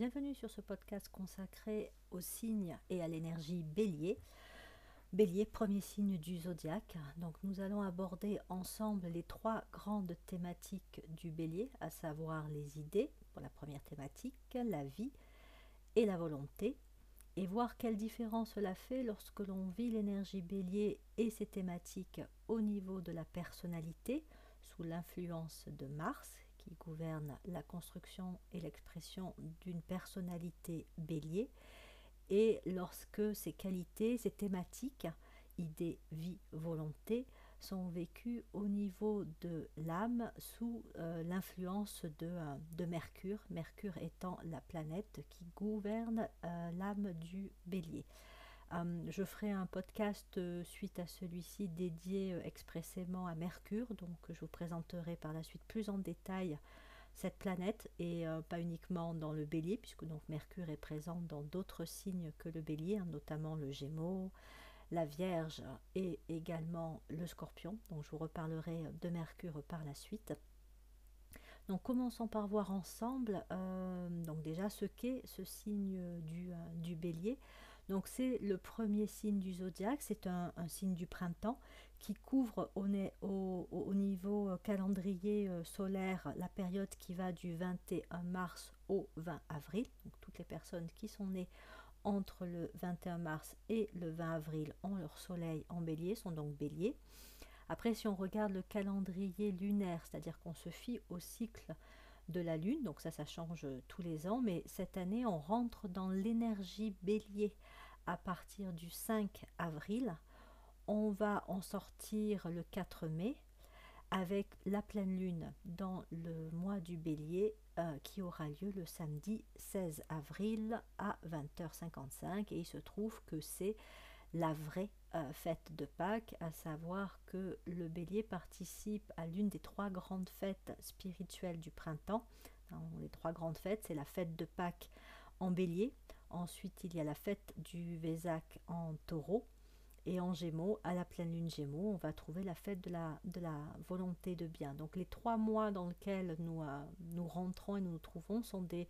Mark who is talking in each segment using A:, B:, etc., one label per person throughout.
A: bienvenue sur ce podcast consacré aux signes et à l'énergie bélier. Bélier, premier signe du zodiaque. Donc nous allons aborder ensemble les trois grandes thématiques du bélier, à savoir les idées pour la première thématique, la vie et la volonté, et voir quelle différence cela fait lorsque l'on vit l'énergie bélier et ses thématiques au niveau de la personnalité, sous l'influence de Mars, qui gouverne la construction et l'expression d'une personnalité bélier, et lorsque ces qualités, ces thématiques, idées, vie, volonté, sont vécues au niveau de l'âme sous euh, l'influence de, euh, de, Mercure, Mercure étant la planète qui gouverne euh, l'âme du bélier. Je ferai un podcast suite à celui-ci dédié expressément à Mercure, donc je vous présenterai par la suite plus en détail cette planète et pas uniquement dans le bélier, puisque donc Mercure est présent dans d'autres signes que le bélier, hein, notamment le gémeaux, la Vierge et également le Scorpion. Donc je vous reparlerai de Mercure par la suite. Donc commençons par voir ensemble euh, donc déjà ce qu'est ce signe du, euh, du bélier. Donc c'est le premier signe du zodiaque, c'est un, signe du printemps qui couvre au, au, au niveau calendrier euh, solaire la période qui va du 21 mars au 20 avril. Donc toutes les personnes qui sont nées entre le 21 mars et le 20 avril ont leur soleil en bélier, sont donc béliers. Après, si on regarde le calendrier lunaire, c'est-à-dire qu'on se fie au cycle de la Lune, donc ça, ça change tous les ans, mais cette année, on rentre dans l'énergie bélier à partir du 5 avril. On va en sortir le 4 mai avec la pleine lune dans le mois du bélier euh, qui aura lieu le samedi 16 avril à 20h55 et il se trouve que c'est la vraie euh, fête de Pâques, à savoir que le bélier participe à l'une des trois grandes fêtes spirituelles du printemps. les trois grandes fêtes, c'est la fête de Pâques en bélier, ensuite il y a la fête du Vésac en taureau, et en Gémeaux, à la pleine lune Gémeaux, on va trouver la fête de la, volonté de bien. Donc les trois mois dans lesquels nous, euh, rentrons et nous nous trouvons sont des,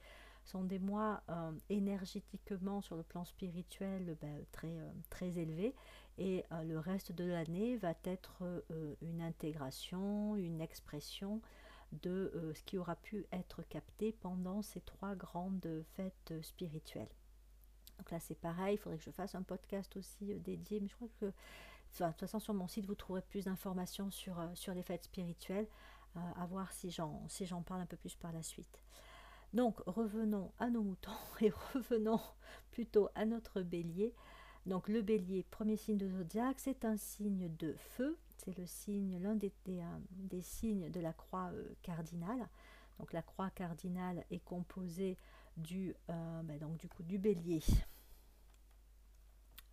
A: mois euh, énergétiquement sur le plan spirituel ben, euh, très élevés. Et le reste de l'année va être une intégration, une expression de ce qui aura pu être capté pendant ces trois grandes fêtes spirituelles. Donc là, c'est pareil, il faudrait que je fasse un podcast aussi euh, dédié, mais je crois que, de toute façon, sur mon site, vous trouverez plus d'informations sur, euh, les fêtes spirituelles, euh, à voir si j'en si parle un peu plus par la suite. Donc, revenons à nos moutons et revenons plutôt à notre bélier. Donc, le bélier, premier signe de zodiaque, c'est un signe de feu, c'est le signe, l'un des, des, signes de la croix cardinale. Donc, la croix cardinale est composée du, ben donc, du coup, du bélier,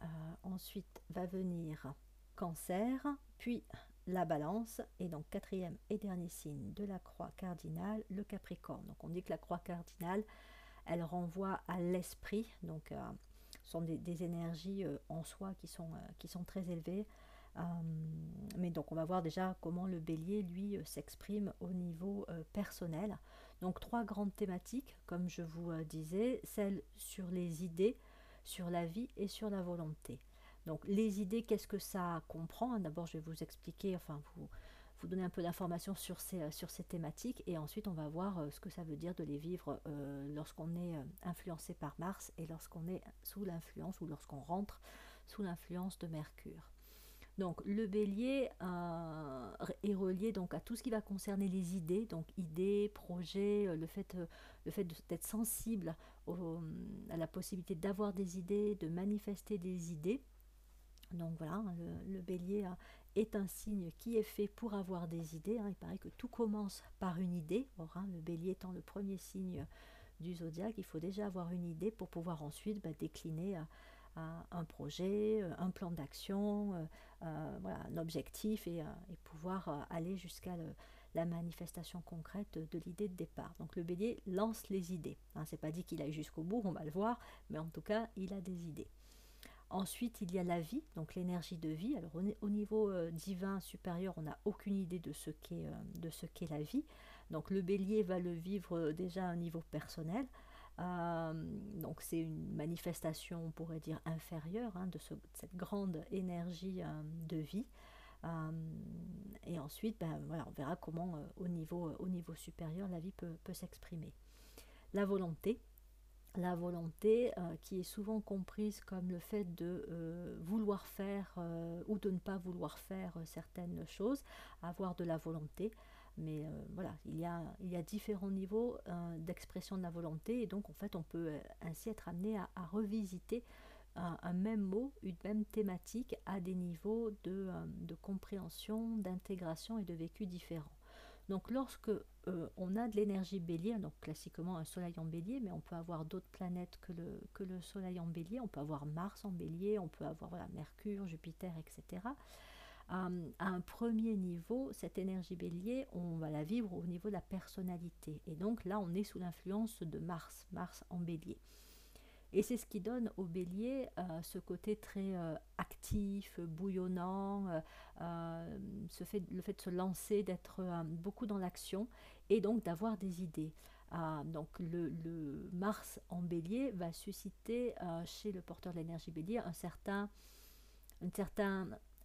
A: euh, ensuite va venir cancer, puis la balance, et donc quatrième et dernier signe de la croix cardinale, le capricorne. Donc on dit que la croix cardinale, elle renvoie à l'esprit, donc euh, ce sont des, énergies euh, en soi qui sont, qui sont très élevées. mais donc on va voir déjà comment le bélier, lui, s'exprime au niveau personnel. Donc trois grandes thématiques, comme je vous disais, celle sur les idées, sur la vie et sur la volonté. Donc les idées, qu'est-ce que ça comprend? D'abord, je vais vous expliquer, enfin vous, vous donner un peu d'informations sur ces, euh, thématiques et ensuite on va voir euh, ce que ça veut dire de les vivre euh, lorsqu'on est influencé par Mars et lorsqu'on est sous l'influence ou lorsqu'on rentre sous l'influence de Mercure. Donc le bélier euh, est relié donc à tout ce qui va concerner les idées, donc idées, projets, euh, le fait, euh, le fait d'être sensible à la possibilité d'avoir des idées, de manifester des idées. Donc voilà, hein, le, bélier est un signe qui est fait pour avoir des idées. Hein. Il paraît que tout commence par une idée. Or, hein, le bélier étant le premier signe du zodiaque, il faut déjà avoir une idée pour pouvoir ensuite bah, décliner un projet, euh, un plan d'action, euh, euh, un objectif et, pouvoir aller jusqu'à la manifestation concrète de l'idée de départ. Donc le bélier lance les idées. Hein, C'est pas dit qu'il aille jusqu'au bout, on va le voir, mais en tout cas, il a des idées. Ensuite, il y a la vie, donc l'énergie de vie. Alors au niveau divin supérieur, on n'a aucune idée de ce qu'est la vie. Donc le bélier va le vivre déjà à un niveau personnel. Donc c'est une manifestation, on pourrait dire, inférieure hein, de, cette grande énergie de vie. et ensuite, ben, voilà, on verra comment au, niveau, au niveau supérieur la vie peut, peut s'exprimer. La volonté, la volonté euh, qui est souvent comprise comme le fait de euh, vouloir faire euh, ou de ne pas vouloir faire certaines choses, avoir de la volonté. Mais voilà, il y, a, il y a différents niveaux d'expression de la volonté et donc en fait on peut ainsi être amené à, revisiter un, même mot, une même thématique à des niveaux de, de compréhension, d'intégration et de vécu différents. Donc lorsque euh, on a de l'énergie bélier, donc classiquement un soleil en bélier, mais on peut avoir d'autres planètes que le, que le soleil en bélier, on peut avoir Mars en bélier, on peut avoir voilà, Mercure, Jupiter, etc. À un premier niveau, cette énergie bélier, on va la vivre au niveau de la personnalité. Et donc là, on est sous l'influence de Mars, Mars en bélier. Et c'est ce qui donne au bélier euh, ce côté très euh, actif, bouillonnant, euh, le fait de se lancer, d'être beaucoup dans l'action et donc d'avoir des idées. donc le, Mars en bélier va susciter chez le porteur de l'énergie bélier un certain,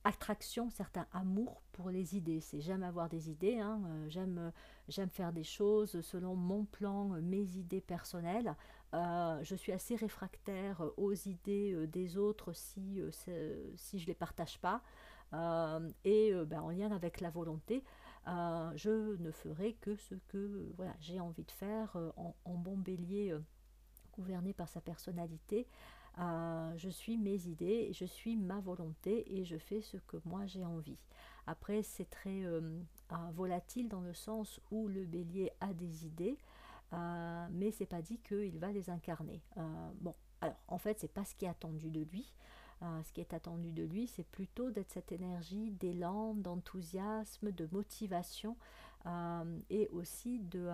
A: attraction, certain amour pour les idées. C'est j'aime avoir des idées, hein, j'aime, j'aime faire des choses selon mon plan, mes idées personnelles. Euh, je suis assez réfractaire aux idées euh, des autres si, euh, je ne les partage pas. et ben, en lien avec la volonté, je ne ferai que ce que j'ai envie de faire en, bon bélier gouverné par sa personnalité. Je suis mes idées, je suis ma volonté et je fais ce que moi j'ai envie. Après, c'est très volatile dans le sens où le bélier a des idées, euh, mais c'est pas dit qu'il va les incarner. Euh, en fait, c'est pas ce qui est attendu de lui. Euh, ce qui est attendu de lui, c'est plutôt d'être cette énergie d'élan, d'enthousiasme, de motivation et aussi de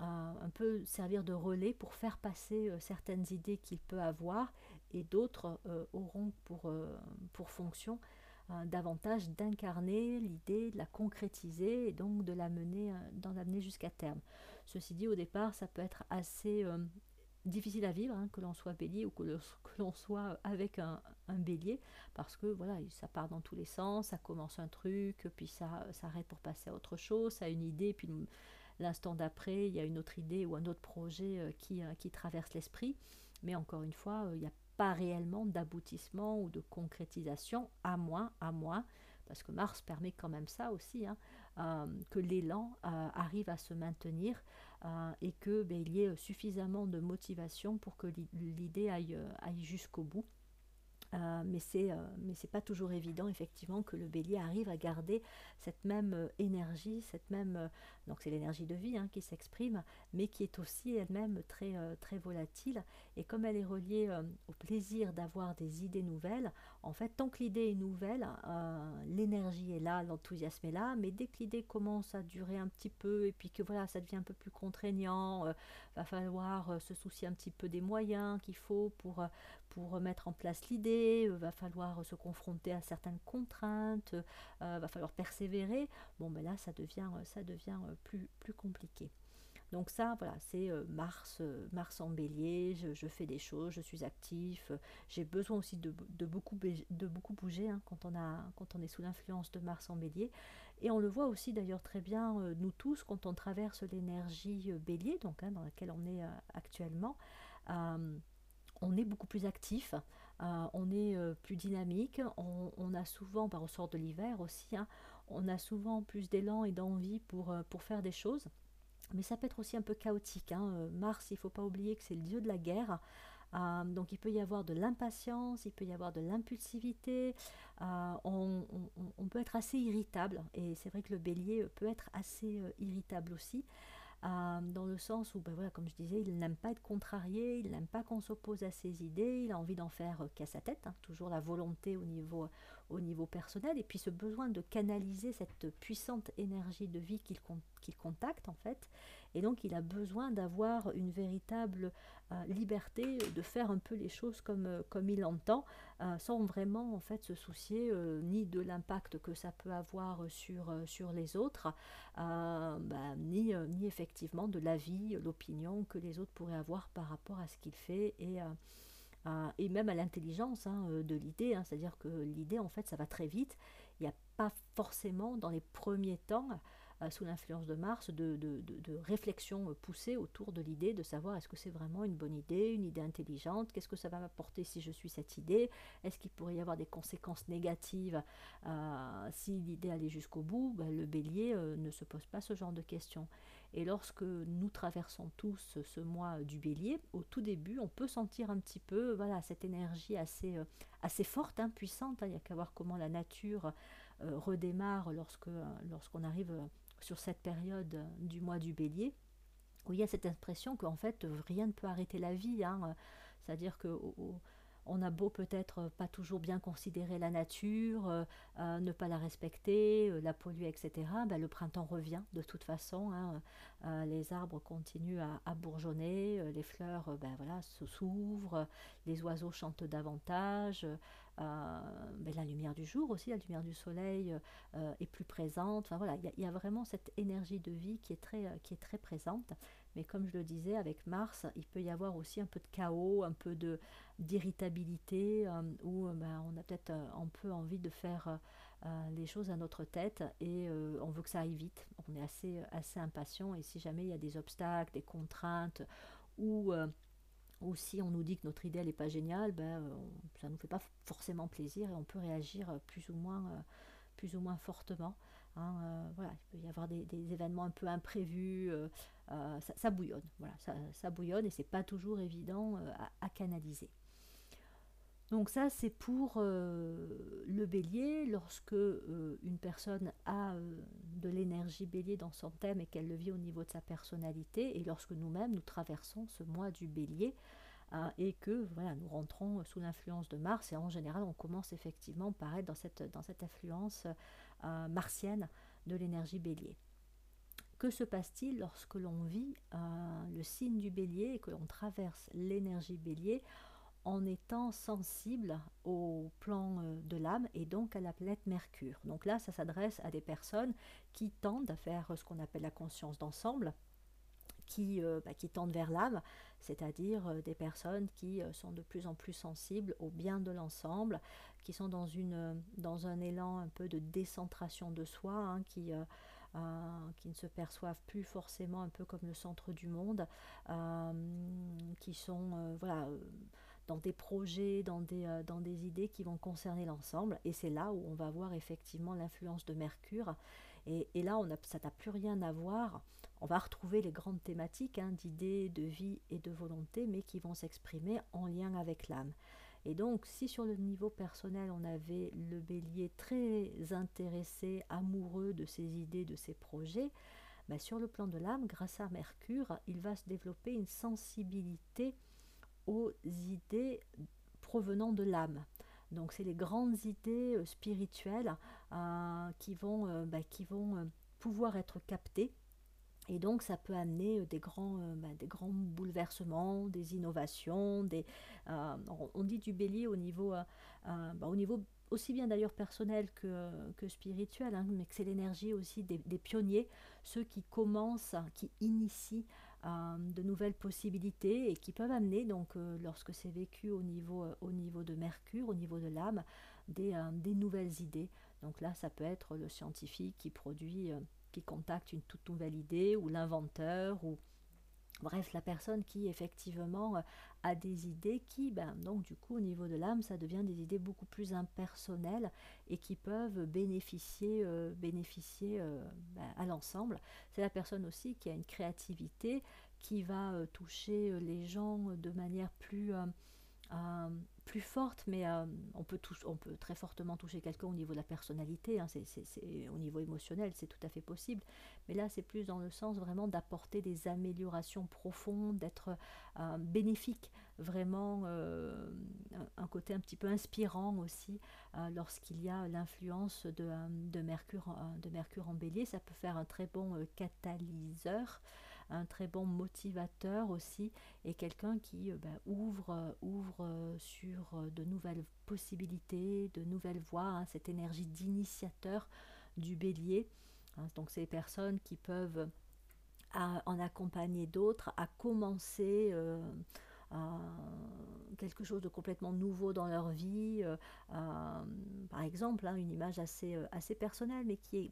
A: un peu servir de relais pour faire passer certaines idées qu'il peut avoir et d'autres auront pour, pour fonction davantage d'incarner l'idée, de la concrétiser et donc de l'amener, d'en amener jusqu'à terme. Ceci dit, au départ, ça peut être assez euh, difficile à vivre, hein, que l'on soit bélier ou que, l'on soit avec un, bélier, parce que voilà, ça part dans tous les sens, ça commence un truc, puis ça s'arrête pour passer à autre chose, ça a une idée, puis l'instant d'après, il y a une autre idée ou un autre projet euh, qui, euh, qui traverse l'esprit. Mais encore une fois, il n'y a pas réellement d'aboutissement ou de concrétisation, à moins, à moins, parce que Mars permet quand même ça aussi, hein, euh, que l'élan euh, arrive à se maintenir euh, et que ben, y ait suffisamment de motivation pour que l'idée aille jusqu'au bout. Euh, mais c'est euh, mais c'est pas toujours évident effectivement que le bélier arrive à garder cette même euh, énergie cette même donc c'est l'énergie de vie hein, qui s'exprime mais qui est aussi elle-même très très volatile et comme elle est reliée au plaisir d'avoir des idées nouvelles en fait tant que l'idée est nouvelle l'énergie est là l'enthousiasme est là mais dès que l'idée commence à durer un petit peu et puis que voilà ça devient un peu plus contraignant va falloir se soucier un petit peu des moyens qu'il faut pour pour mettre en place l'idée, euh, va falloir se confronter à certaines contraintes, euh, va falloir persévérer. Bon, ben là, ça devient, ça devient plus, plus compliqué. Donc ça, voilà, c'est euh, Mars, Mars en bélier, je, fais des choses, je suis actif, j'ai besoin aussi de, beaucoup, bouger hein, quand, on on est sous l'influence de Mars en bélier. Et on le voit aussi d'ailleurs très bien, nous tous, quand on traverse l'énergie bélier, donc hein, dans laquelle on est actuellement on est beaucoup plus actif, euh, on est euh, plus dynamique, on, a souvent, par ressort de l'hiver aussi, hein, on a souvent plus d'élan et d'envie euh, pour faire des choses. Mais ça peut être aussi un peu chaotique. Hein. Mars, il ne faut pas oublier que c'est le dieu de la guerre. donc il peut y avoir de l'impatience, il peut y avoir de l'impulsivité, on, peut être assez irritable, et c'est vrai que le bélier peut être assez irritable aussi. Euh, dans le sens où, ben voilà, comme je disais, il n'aime pas être contrarié, il n'aime pas qu'on s'oppose à ses idées, il a envie d'en faire euh, qu'à sa tête, hein, toujours la volonté au niveau, au niveau personnel, et puis ce besoin de canaliser cette puissante énergie de vie qu'il contacte en fait. Et donc il a besoin d'avoir une véritable liberté de faire un peu les choses comme, euh, comme il entend, euh, sans vraiment en fait se soucier ni de l'impact que ça peut avoir sur, sur les autres, bah, ni, ni effectivement de l'avis, l'opinion que les autres pourraient avoir par rapport à ce qu'il fait et et même à l'intelligence hein, de l'idée, hein. c'est-à-dire que l'idée en fait ça va très vite, il n'y a pas forcément dans les premiers temps sous l'influence de Mars, de, de, de, réflexion poussée autour de l'idée de savoir est-ce que c'est vraiment une bonne idée, une idée intelligente, qu'est-ce que ça va m'apporter si je suis cette idée, est-ce qu'il pourrait y avoir des conséquences négatives euh, si l'idée allait jusqu'au bout, ben, le bélier euh, ne se pose pas ce genre de questions. Et lorsque nous traversons tous ce mois du bélier, au tout début, on peut sentir un petit peu voilà, cette énergie assez, euh, assez forte, hein, puissante. Hein. Il n'y a qu'à voir comment la nature redémarre lorsque, lorsqu'on arrive sur cette période du mois du bélier, où il y a cette impression qu'en fait rien ne peut arrêter la vie. Hein. C'est-à-dire que on a beau peut-être pas toujours bien considérer la nature, euh, euh, ne pas la respecter, euh, la polluer, etc., ben, le printemps revient de toute façon. Hein. les arbres continuent à, bourgeonner, les fleurs ben, voilà, s'ouvrent, les oiseaux chantent davantage, ben, la lumière du jour aussi, la lumière du soleil est plus présente. Enfin, voilà, il y, a vraiment cette énergie de vie qui est très, qui est très présente. Mais comme je le disais, avec Mars, il peut y avoir aussi un peu de chaos, un peu de d'irritabilité, euh, où euh, ben, on a peut-être euh, un peu envie de faire les choses à notre tête et on veut que ça aille vite. On est assez, assez impatient et si jamais il y a des obstacles, des contraintes ou ou si on nous dit que notre idée n'est pas géniale, ben, ça ne nous fait pas forcément plaisir et on peut réagir plus ou moins, plus ou moins fortement. Hein, euh, voilà, il peut y avoir des, événements un peu imprévus, euh, euh, ça, bouillonne, voilà, ça, bouillonne et c'est pas toujours évident à, canaliser. Donc ça, c'est pour le bélier. Lorsque une personne a de l'énergie bélier dans son thème et qu'elle le vit au niveau de sa personnalité, et lorsque nous-mêmes, nous traversons ce mois du bélier, et que voilà, nous rentrons sous l'influence de Mars, et en général, on commence effectivement par être dans cette, dans cette influence euh, martienne de l'énergie bélier. Que se passe-t-il lorsque l'on vit euh, le signe du bélier et que l'on traverse l'énergie bélier en étant sensible au plan euh, de l'âme et donc à la planète Mercure. Donc là, ça s'adresse à des personnes qui tendent à faire ce qu'on appelle la conscience d'ensemble, qui, bah, qui tendent vers l'âme, c'est-à-dire des personnes qui sont de plus en plus sensibles au bien de l'ensemble, qui sont dans, un élan un peu de décentration de soi, hein, qui, euh, euh, qui ne se perçoivent plus forcément un peu comme le centre du monde, euh, qui sont voilà, dans des projets, dans des, dans des idées qui vont concerner l'ensemble. Et c'est là où on va voir effectivement l'influence de Mercure. Et, et là, on a, ça n'a plus rien à voir. On va retrouver les grandes thématiques hein, d'idées, de vie et de volonté, mais qui vont s'exprimer en lien avec l'âme. Et donc, si sur le niveau personnel, on avait le bélier très intéressé, amoureux de ses idées, de ses projets, ben sur le plan de l'âme, grâce à Mercure, il va se développer une sensibilité aux idées provenant de l'âme. Donc, c'est les grandes idées euh, spirituelles euh, qui vont, euh, ben, qui vont pouvoir être captées et donc ça peut amener des grands, bah, des grands bouleversements, des innovations. Des, on dit du bélier au niveau, bah, au niveau aussi bien d'ailleurs personnel que, que spirituel, hein, mais que c'est l'énergie aussi des, pionniers, ceux qui commencent, qui initient de nouvelles possibilités et qui peuvent amener, donc lorsque c'est vécu au niveau, au niveau de Mercure, au niveau de l'âme, des, des nouvelles idées. Donc là, ça peut être le scientifique qui produit qui contacte une toute nouvelle idée, ou l'inventeur, ou bref, la personne qui effectivement euh, a des idées qui, ben, donc du coup, au niveau de l'âme, ça devient des idées beaucoup plus impersonnelles et qui peuvent bénéficier, euh, euh, ben, à l'ensemble. C'est la personne aussi qui a une créativité qui va toucher les gens de manière plus plus forte, mais euh, on, peut on peut très fortement toucher quelqu'un au niveau de la personnalité, hein, c'est, au niveau émotionnel, c'est tout à fait possible. Mais là, c'est plus dans le sens vraiment d'apporter des améliorations profondes, d'être euh, bénéfique, vraiment euh, un, côté un petit peu inspirant aussi lorsqu'il y a l'influence de, de, Mercure, de Mercure en bélier. Ça peut faire un très bon catalyseur un très bon motivateur aussi et quelqu'un qui euh, bah, ouvre, euh, ouvre euh, sur de nouvelles possibilités, de nouvelles voies, hein, cette énergie d'initiateur du bélier. Hein. donc ces personnes qui peuvent en accompagner d'autres à commencer quelque chose de complètement nouveau dans leur vie. par exemple, hein, une image assez, assez personnelle, mais qui est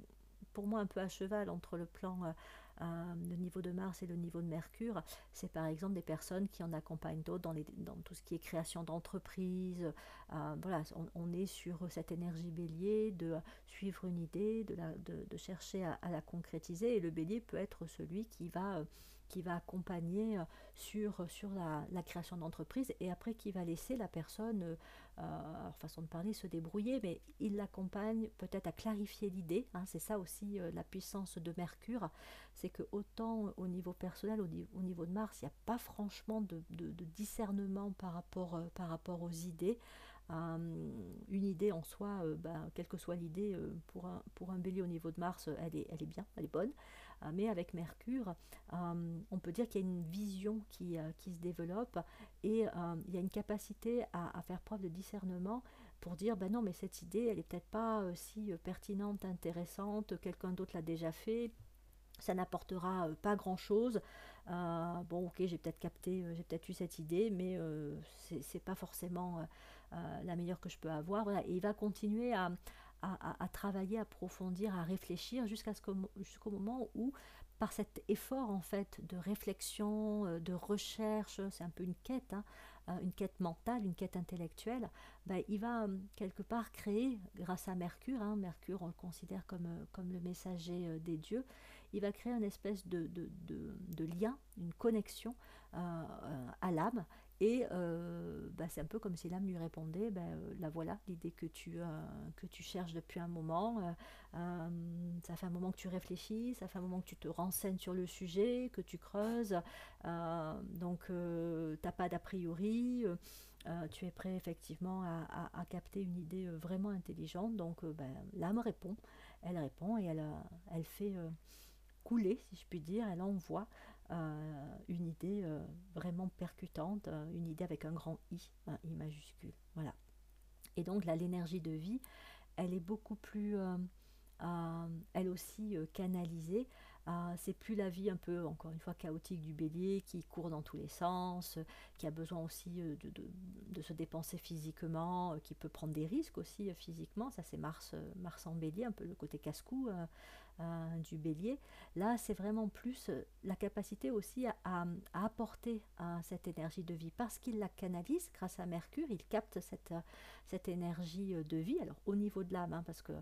A: pour moi un peu à cheval entre le plan euh, le niveau de Mars et le niveau de Mercure, c'est par exemple des personnes qui en accompagnent d'autres dans, tout ce qui est création d'entreprise. Euh, voilà, on, est sur cette énergie bélier de suivre une idée, de, chercher à, la concrétiser. Et le bélier peut être celui qui va qui va accompagner sur, sur la, création d'entreprise et après qui va laisser la personne euh, façon de parler, se débrouiller, mais il l'accompagne peut-être à clarifier l'idée. Hein. c'est ça aussi euh, la puissance de Mercure, c'est que autant au niveau personnel, au, niveau de Mars, il n'y a pas franchement de, discernement par rapport, euh, par rapport aux idées. une idée en soi, ben, quelle que soit l'idée, pour, un, pour un bélier au niveau de Mars, elle est, elle est bien, elle est bonne. Euh, mais avec Mercure, euh, on peut dire qu'il y a une vision qui, euh, qui se développe et il y a une capacité à, faire preuve de discernement pour dire ben non mais cette idée elle est peut-être pas si pertinente, intéressante, quelqu'un d'autre l'a déjà fait, ça n'apportera pas grand chose. bon, ok, j'ai peut-être capté, j'ai peut-être eu cette idée, mais c'est pas forcément la meilleure que je peux avoir. Et il va continuer à, à, travailler, à approfondir, à réfléchir jusqu'à ce jusqu'au moment où, par cet effort en fait de réflexion, euh, de recherche, c'est un peu une quête, hein, euh, une quête mentale, une quête intellectuelle, ben, il va euh, quelque part créer, grâce à Mercure, hein, Mercure on le considère comme, le messager des dieux, il va créer une espèce de lien, une connexion à l'âme et euh, bah, c'est un peu comme si l'âme lui répondait, ben, euh, la voilà, l'idée que, tu, euh, que tu cherches depuis un moment, ça fait un moment que tu réfléchis, ça fait un moment que tu te renseignes sur le sujet, que tu creuses, donc tu n'as pas d'a priori, tu es prêt effectivement à, capter une idée vraiment intelligente, donc ben, l'âme répond, elle répond et elle, elle fait couler, si je puis dire, elle envoie euh, une idée euh, vraiment percutante, euh, une idée avec un grand I, un I majuscule. Voilà. Et donc là, l'énergie de vie, elle est beaucoup plus, elle aussi, canalisée. C'est plus la vie un peu, encore une fois, chaotique du bélier qui court dans tous les sens, qui a besoin aussi de, de, se dépenser physiquement, qui peut prendre des risques aussi physiquement. Ça, c'est Mars, Mars en bélier, un peu le côté casse-cou euh, du bélier. Là, c'est vraiment plus euh, la capacité aussi à, apporter euh, cette énergie de vie parce qu'il la canalise grâce à Mercure, il capte cette, cette énergie de vie. Alors au niveau de l'âme, hein, parce que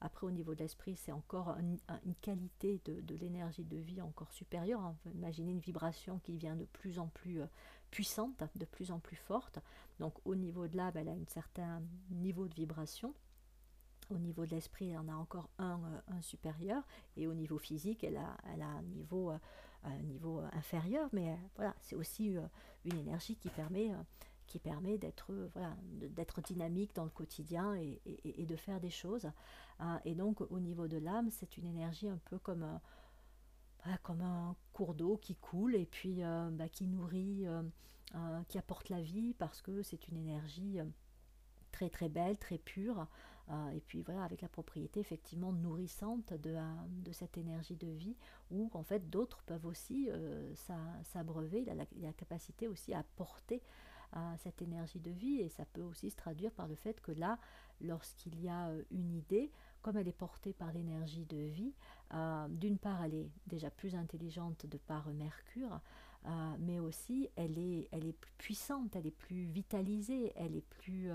A: après au niveau de l'esprit, c'est encore une qualité de, l'énergie de vie encore supérieure. Hein. Imaginez une vibration qui vient de plus en plus puissante, de plus en plus forte. Donc au niveau de l'âme, elle a un certain niveau de vibration. Au niveau de l'esprit, elle en a encore un, euh, supérieur, et au niveau physique, elle a, elle a un, niveau, euh, un niveau inférieur, mais euh, voilà, c'est aussi une énergie qui permet, qui permet d'être voilà, d'être dynamique dans le quotidien et, de faire des choses. et donc, au niveau de l'âme, c'est une énergie un peu comme un, comme un cours d'eau qui coule et puis bah, qui nourrit, qui apporte la vie parce que c'est une énergie très très belle, très pure. Euh, et puis voilà, avec la propriété effectivement nourrissante de, euh, de cette énergie de vie, où en fait d'autres peuvent aussi euh, s'abreuver, il a la, capacité aussi à cette énergie de vie, et ça peut aussi se traduire par le fait que là, lorsqu'il y a une idée, comme elle est portée par l'énergie de vie, d'une part elle est déjà plus intelligente de par Mercure, mais aussi elle est, elle est plus puissante, elle est plus vitalisée, elle est plus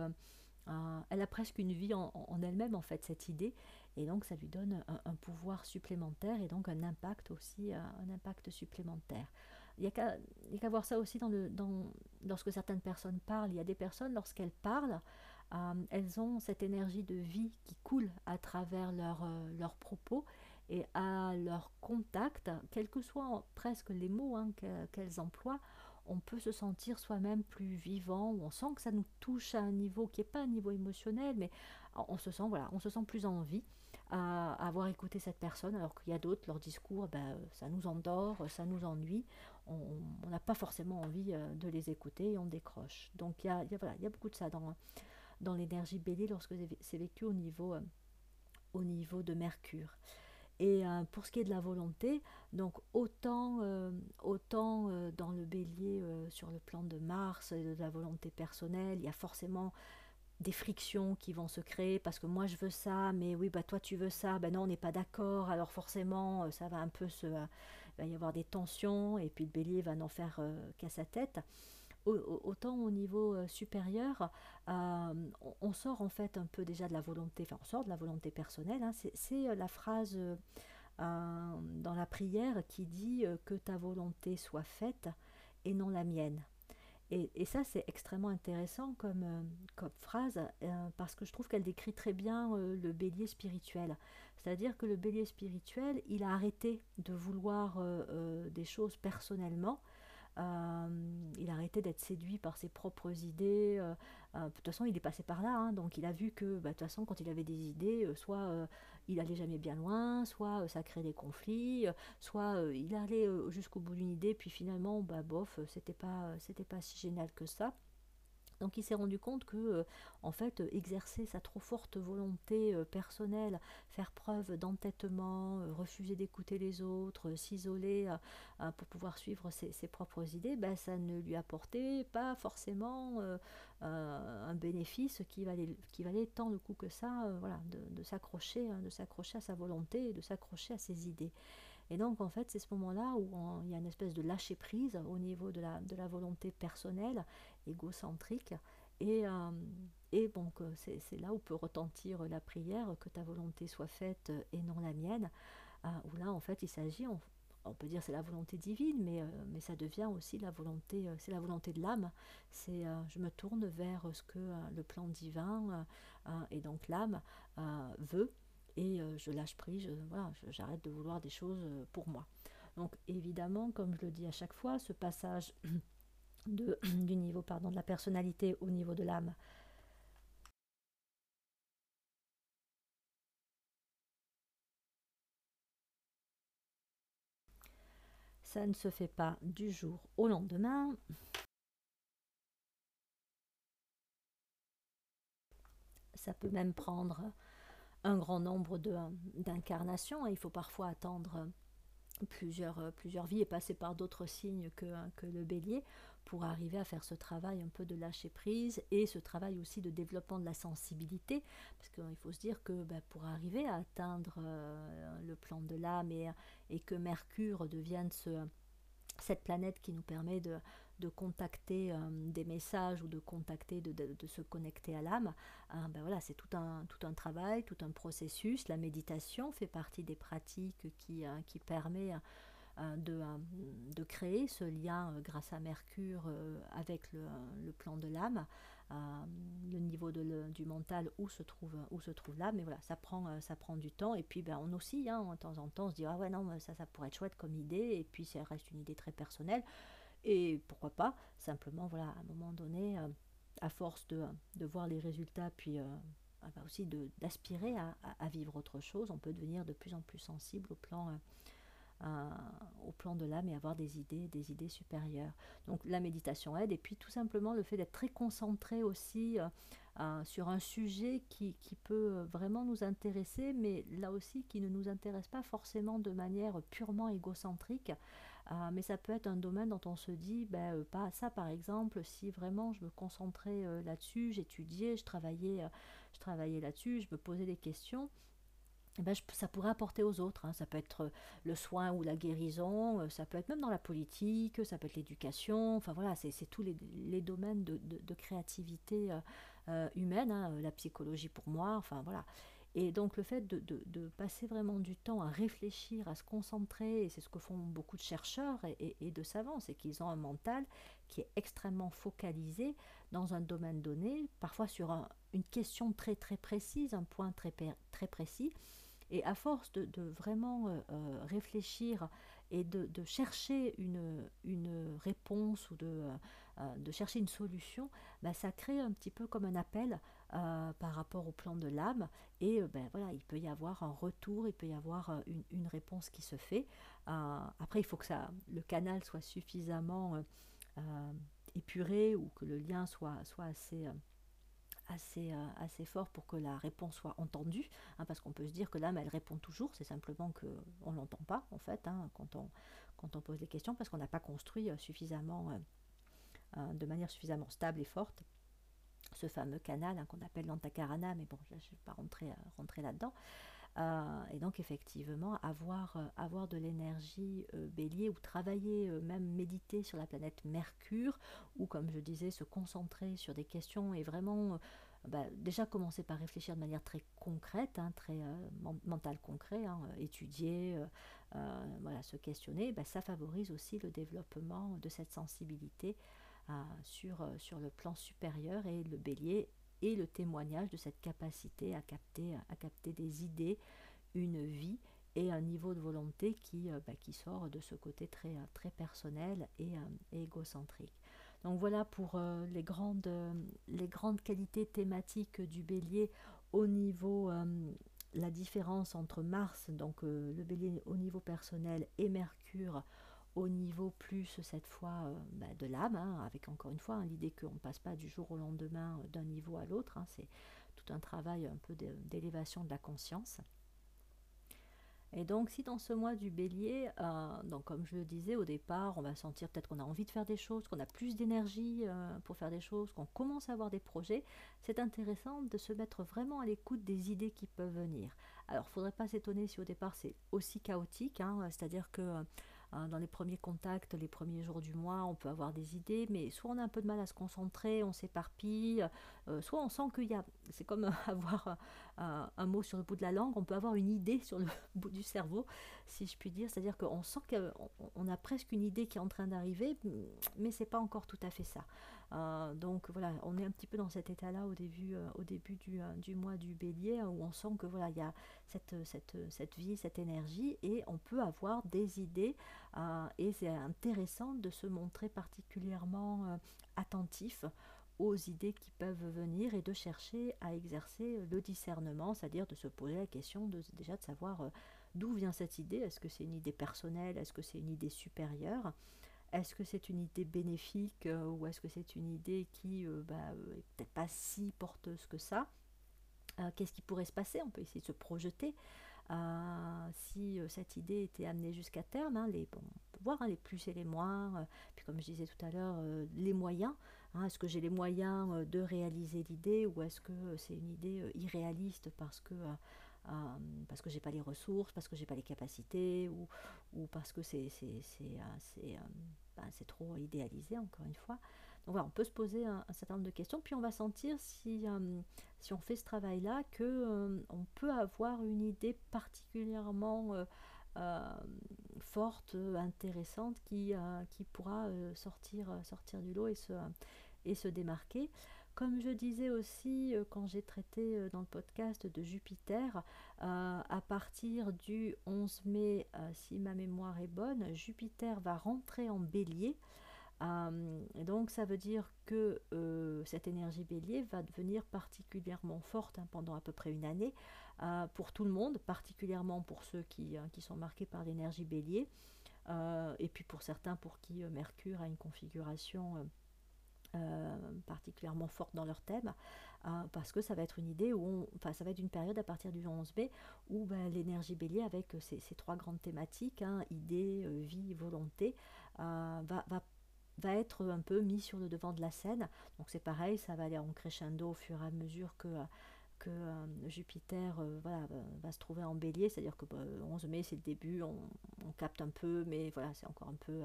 A: elle a presque une vie en, elle-même, en fait, cette idée. Et donc, ça lui donne un, pouvoir supplémentaire et donc un impact aussi, un impact supplémentaire. Il n'y a qu'à voir ça aussi dans lorsque certaines personnes parlent. Il y a des personnes, lorsqu'elles parlent, euh, elles ont cette énergie de vie qui coule à travers euh, leurs propos et à leur contact, quels que soient presque les mots hein, qu'elles emploient, on peut se sentir soi-même plus vivant, ou on sent que ça nous touche à un niveau qui n'est pas un niveau émotionnel, mais on se sent, voilà, on se sent plus en vie à avoir écouté cette personne, alors qu'il y a d'autres, leur discours, ben, ça nous endort, ça nous ennuie, on n'a pas forcément envie euh, de les écouter et on décroche. Donc il y a, beaucoup de ça dans, l'énergie bélier lorsque c'est vécu au niveau, euh, au niveau de Mercure. Et euh, pour ce qui est de la volonté, donc autant, autant dans le bélier sur le plan de Mars de la volonté personnelle, il y a forcément des frictions qui vont se créer parce que moi je veux ça, mais oui, bah toi tu veux ça, ben non, on n'est pas d'accord, alors forcément ça va un peu se. Il va y avoir des tensions et puis le bélier va n'en faire qu'à sa tête. Autant au niveau supérieur, on sort en fait un peu déjà de la volonté, enfin on sort de la volonté personnelle, hein. c'est la phrase dans la prière qui dit que ta volonté soit faite et non la mienne. Et, ça, c'est extrêmement intéressant comme, euh, phrase euh, parce que je trouve qu'elle décrit très bien euh, le bélier spirituel. C'est-à-dire que le bélier spirituel, il a arrêté de vouloir des choses personnellement il a arrêté d'être séduit par ses propres idées. Euh, euh, de toute façon, il est passé par là, hein, donc il a vu que, bah, quand il avait des idées, soit il allait jamais bien loin, soit ça créait des conflits, soit il allait jusqu'au bout d'une idée, puis finalement, bah, bof, c'était pas, c'était pas si génial que ça. Donc il s'est rendu compte que, euh, en fait, exercer sa trop forte volonté euh, personnelle, faire preuve d'entêtement, euh, refuser d'écouter les autres, s'isoler pour pouvoir suivre ses, propres idées, ben, ça ne lui apportait pas forcément un bénéfice qui valait, qui valait tant le coup que ça, voilà, de, s'accrocher, hein, de s'accrocher à sa volonté et de s'accrocher à ses idées. Et donc, en fait, c'est ce moment-là où il y a une espèce de lâcher prise au niveau de la, de la volonté personnelle, égocentrique. Et, euh, et donc, c'est là où peut retentir la prière, que ta volonté soit faite et non la mienne. Euh, où là, en fait, il s'agit, on, peut dire c'est la volonté divine, mais, euh, mais ça devient aussi la volonté, c'est la volonté de l'âme. C'est je me tourne vers ce que le plan divin et donc l'âme veut et euh, je lâche prise, j'arrête de vouloir des choses euh, pour moi. Donc évidemment, comme je le dis à chaque fois, ce passage du niveau pardon, de la personnalité au niveau de l'âme, ça ne se fait pas du jour au lendemain. Ça peut même prendre un grand nombre d'incarnations. Il faut parfois attendre plusieurs, plusieurs vies et passer par d'autres signes que, le bélier pour arriver à faire ce travail un peu de lâcher prise et ce travail aussi de développement de la sensibilité parce qu'il faut se dire que ben, pour arriver à atteindre euh, le plan de l'âme et, et, que Mercure devienne ce, cette planète qui nous permet de, de contacter euh, des messages ou de contacter, de, se connecter à l'âme, euh, ben voilà, c'est tout un, tout un travail, tout un processus. La méditation fait partie des pratiques qui, euh, qui permet de, de, créer ce lien grâce à Mercure avec le, le, plan de l'âme, le niveau de du mental où se trouve, où se trouve l'âme. Mais voilà, ça prend, ça prend du temps. Et puis ben, on aussi, hein, de temps en temps, on se dit ah ouais non, ça, ça pourrait être chouette comme idée. Et puis ça reste une idée très personnelle. Et pourquoi pas, simplement, voilà, à un moment donné, euh, à force de, voir les résultats, puis euh, ah bah aussi d'aspirer à, vivre autre chose, on peut devenir de plus en plus sensible au plan, euh, au plan de l'âme et avoir des idées, des idées supérieures. Donc la méditation aide, et puis tout simplement le fait d'être très concentré aussi sur un sujet qui, qui, peut vraiment nous intéresser, mais là aussi qui ne nous intéresse pas forcément de manière purement égocentrique. Ah, mais ça peut être un domaine dont on se dit, ben, euh, pas ça par exemple, si vraiment je me concentrais euh, là-dessus, j'étudiais, je travaillais, euh, je travaillais là-dessus, je me posais des questions. Eh ben, ça pourrait apporter aux autres. Hein. Ça peut être le soin ou la guérison, ça peut être même dans la politique, ça peut être l'éducation. Enfin voilà, c'est tous les, les, domaines de, de, créativité humaine, hein, la psychologie pour moi. Enfin voilà. Et donc le fait de, passer vraiment du temps à réfléchir, à se concentrer, et c'est ce que font beaucoup de chercheurs et, de savants, c'est qu'ils ont un mental qui est extrêmement focalisé dans un domaine donné, parfois sur une question très très précise, un point très, très précis. Et à force de, vraiment euh, euh, réfléchir et de, chercher une, réponse ou de, euh, chercher une solution, bah, ça crée un petit peu comme un appel euh, par rapport au plan de l'âme. Et euh, ben, voilà, il peut y avoir un retour, il peut y avoir une, une réponse qui se fait. après, il faut que ça, le canal soit suffisamment épuré ou que le lien soit, soit assez assez, assez fort pour que la réponse soit entendue, hein, parce qu'on peut se dire que l'âme, elle répond toujours, c'est simplement qu'on ne l'entend pas, en fait, hein, quand, on, quand on pose des questions, parce qu'on n'a pas construit suffisamment euh, de manière suffisamment stable et forte ce fameux canal hein, qu'on appelle l'antakarana, mais bon, je ne vais pas rentrer, euh, là-dedans. Euh, et donc effectivement, avoir, avoir de l'énergie bélier ou travailler, même méditer sur la planète Mercure, ou comme je disais, se concentrer sur des questions et vraiment bah, déjà commencer par réfléchir de manière très concrète, hein, très mentale concrète, hein, étudier, voilà, se questionner, bah, ça favorise aussi le développement de cette sensibilité sur, euh, sur le plan supérieur et le bélier et le témoignage de cette capacité à capter, à capter des idées, une vie et un niveau de volonté qui, euh, bah, qui sort de ce côté très, euh, très personnel et, égocentrique. Donc voilà pour les, grandes, les grandes qualités thématiques du bélier au niveau, la différence entre Mars, donc le bélier au niveau personnel, et Mercure au niveau plus cette fois euh, bah, de l'âme, hein, avec encore une fois hein, l'idée qu'on ne passe pas du jour au lendemain euh, d'un niveau à l'autre, hein, c'est tout un travail un peu d'élévation de la conscience. Et donc si dans ce mois du bélier, euh, donc comme je le disais au départ, on va sentir peut-être qu'on a envie de faire des choses, qu'on a plus d'énergie pour faire des choses, qu'on commence à avoir des projets, c'est intéressant de se mettre vraiment à l'écoute des idées qui peuvent venir. Alors il ne faudrait pas s'étonner si au départ c'est aussi chaotique, c'est-à-dire que dans les premiers contacts, les premiers jours du mois, on peut avoir des idées, mais soit on a un peu de mal à se concentrer, on s'éparpille, euh, soit on sent qu'il y a, c'est comme avoir un mot sur le bout de la langue, on peut avoir une idée sur le bout du cerveau, si je puis dire, c'est-à-dire qu'on sent qu'on a presque une idée qui est en train d'arriver, mais c'est pas encore tout à fait ça. Euh, donc voilà, on est un petit peu dans cet état-là au début, euh, au début euh, du, mois du bélier, où on sent que voilà, il y a cette, cette, cette, vie, cette énergie, et on peut avoir des idées, et c'est intéressant de se montrer particulièrement attentif aux idées qui peuvent venir et de chercher à exercer le discernement, c'est-à-dire de se poser la question de, déjà de savoir d'où vient cette idée, est-ce que c'est une idée personnelle, est-ce que c'est une idée supérieure, est-ce que c'est une idée bénéfique euh, ou est-ce que c'est une idée qui euh, bah, euh, peut-être pas si porteuse que ça? Qu'est-ce qui pourrait se passer? On peut essayer de se projeter. Si cette idée était amenée jusqu'à terme, hein, les, on peut voir hein, les plus et les moins, puis comme je disais tout à l'heure, les moyens. Hein, est-ce que j'ai les moyens de réaliser l'idée ou est-ce que c'est une idée irréaliste parce que euh, parce que j'ai pas les ressources, parce que j'ai pas les capacités, ou, ou parce que c'est euh, euh, ben, trop idéalisé, encore une fois. On peut se poser un, certain nombre de questions, puis on va sentir si, si on fait ce travail-là que on peut avoir une idée particulièrement forte, intéressante, qui, pourra sortir, du lot et se, démarquer. Comme je disais aussi euh, quand j'ai traité euh, dans le podcast de Jupiter, euh, à partir du 11 mai, si ma mémoire est bonne, Jupiter va rentrer en bélier. Donc ça veut dire que cette énergie bélier va devenir particulièrement forte hein, pendant à peu près une année pour tout le monde, particulièrement pour ceux qui, qui sont marqués par l'énergie bélier, et puis pour certains pour qui Mercure a une configuration euh, particulièrement forte dans leur thème, euh, parce que ça va être une idée où, enfin, ça va être une période à partir du 11 mai où ben, l'énergie bélier avec ces, trois grandes thématiques, hein, idée, euh, vie, volonté, va, va, va, être un peu mis sur le devant de la scène. Donc c'est pareil, ça va aller en crescendo au fur et à mesure que que Jupiter voilà, va se trouver en bélier, c'est-à-dire que 11 mai c'est le début, on, capte un peu, mais voilà, c'est encore un peu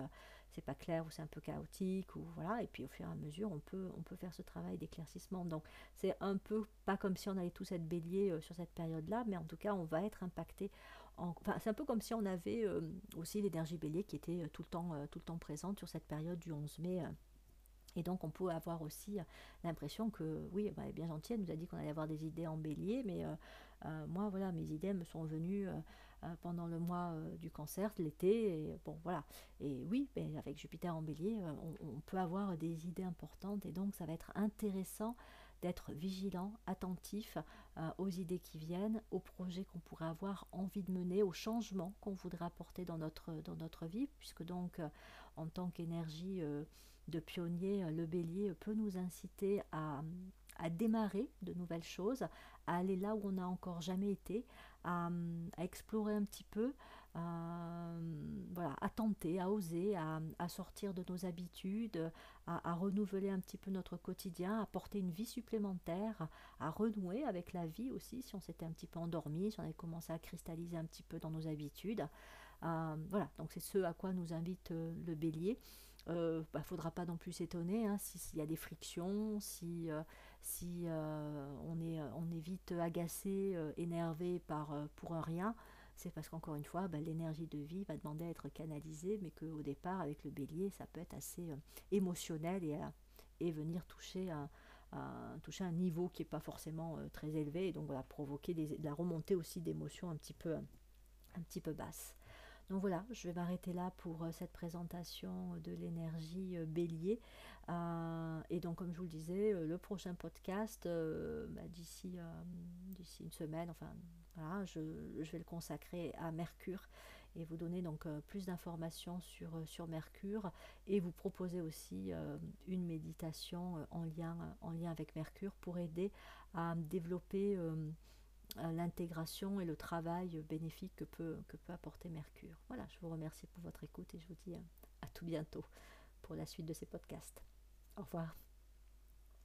A: c'est pas clair ou c'est un peu chaotique ou voilà. Et puis au fur et à mesure on peut on peut faire ce travail d'éclaircissement. Donc c'est un peu pas comme si on allait tous être bélier sur cette période là mais en tout cas on va être impacté c'est un peu comme si on avait aussi l'énergie bélier qui était tout le temps tout le temps présente sur cette période du 11 mai et donc on peut avoir aussi l'impression que, oui, bah, bien gentille, elle nous a dit qu'on allait avoir des idées en bélier, mais moi, voilà, mes idées me sont venues euh, pendant le mois euh, du cancer, l'été. Et bon, voilà. Et oui, ben, avec Jupiter en bélier, euh, on, peut avoir des idées importantes et donc ça va être intéressant d'être vigilant, attentif aux idées qui viennent, aux projets qu'on pourrait avoir envie de mener, aux changements qu'on voudrait apporter dans notre, vie, puisque donc en tant qu'énergie de pionnier, le bélier peut nous inciter à démarrer de nouvelles choses, à aller là où on n'a encore jamais été, à, explorer un petit peu, à, voilà, à tenter, à oser, à, sortir de nos habitudes, à, renouveler un petit peu notre quotidien, à porter une vie supplémentaire, à renouer avec la vie aussi, si on s'était un petit peu endormi, si on avait commencé à cristalliser un petit peu dans nos habitudes. Euh, voilà, donc c'est ce à quoi nous invite euh, le bélier. Il euh, ne bah, faudra pas non plus s'étonner hein, s'il y a des frictions, si, si on, est, on est vite agacé, énervé par, pour un rien. C'est parce qu'encore une fois, bah, l'énergie de vie va demander à être canalisée, mais qu'au départ, avec le bélier, ça peut être assez émotionnel et, et venir toucher un, niveau qui n'est pas forcément très élevé, et donc voilà, provoquer des, de la remontée aussi d'émotions un petit peu, un petit basses. Donc voilà, je vais m'arrêter là pour euh, cette présentation de l'énergie euh, bélier. Euh, et donc comme je vous le disais, le prochain podcast, bah, d'ici une semaine, enfin voilà, je, vais le consacrer à Mercure et vous donner donc plus d'informations sur, sur Mercure et vous proposer aussi une méditation en, lien, en lien avec Mercure pour aider à développer l'intégration et le travail bénéfique que peut, que peut apporter Mercure. Voilà, je vous remercie pour votre écoute et je vous dis à tout bientôt pour la suite de ces podcasts. Au revoir.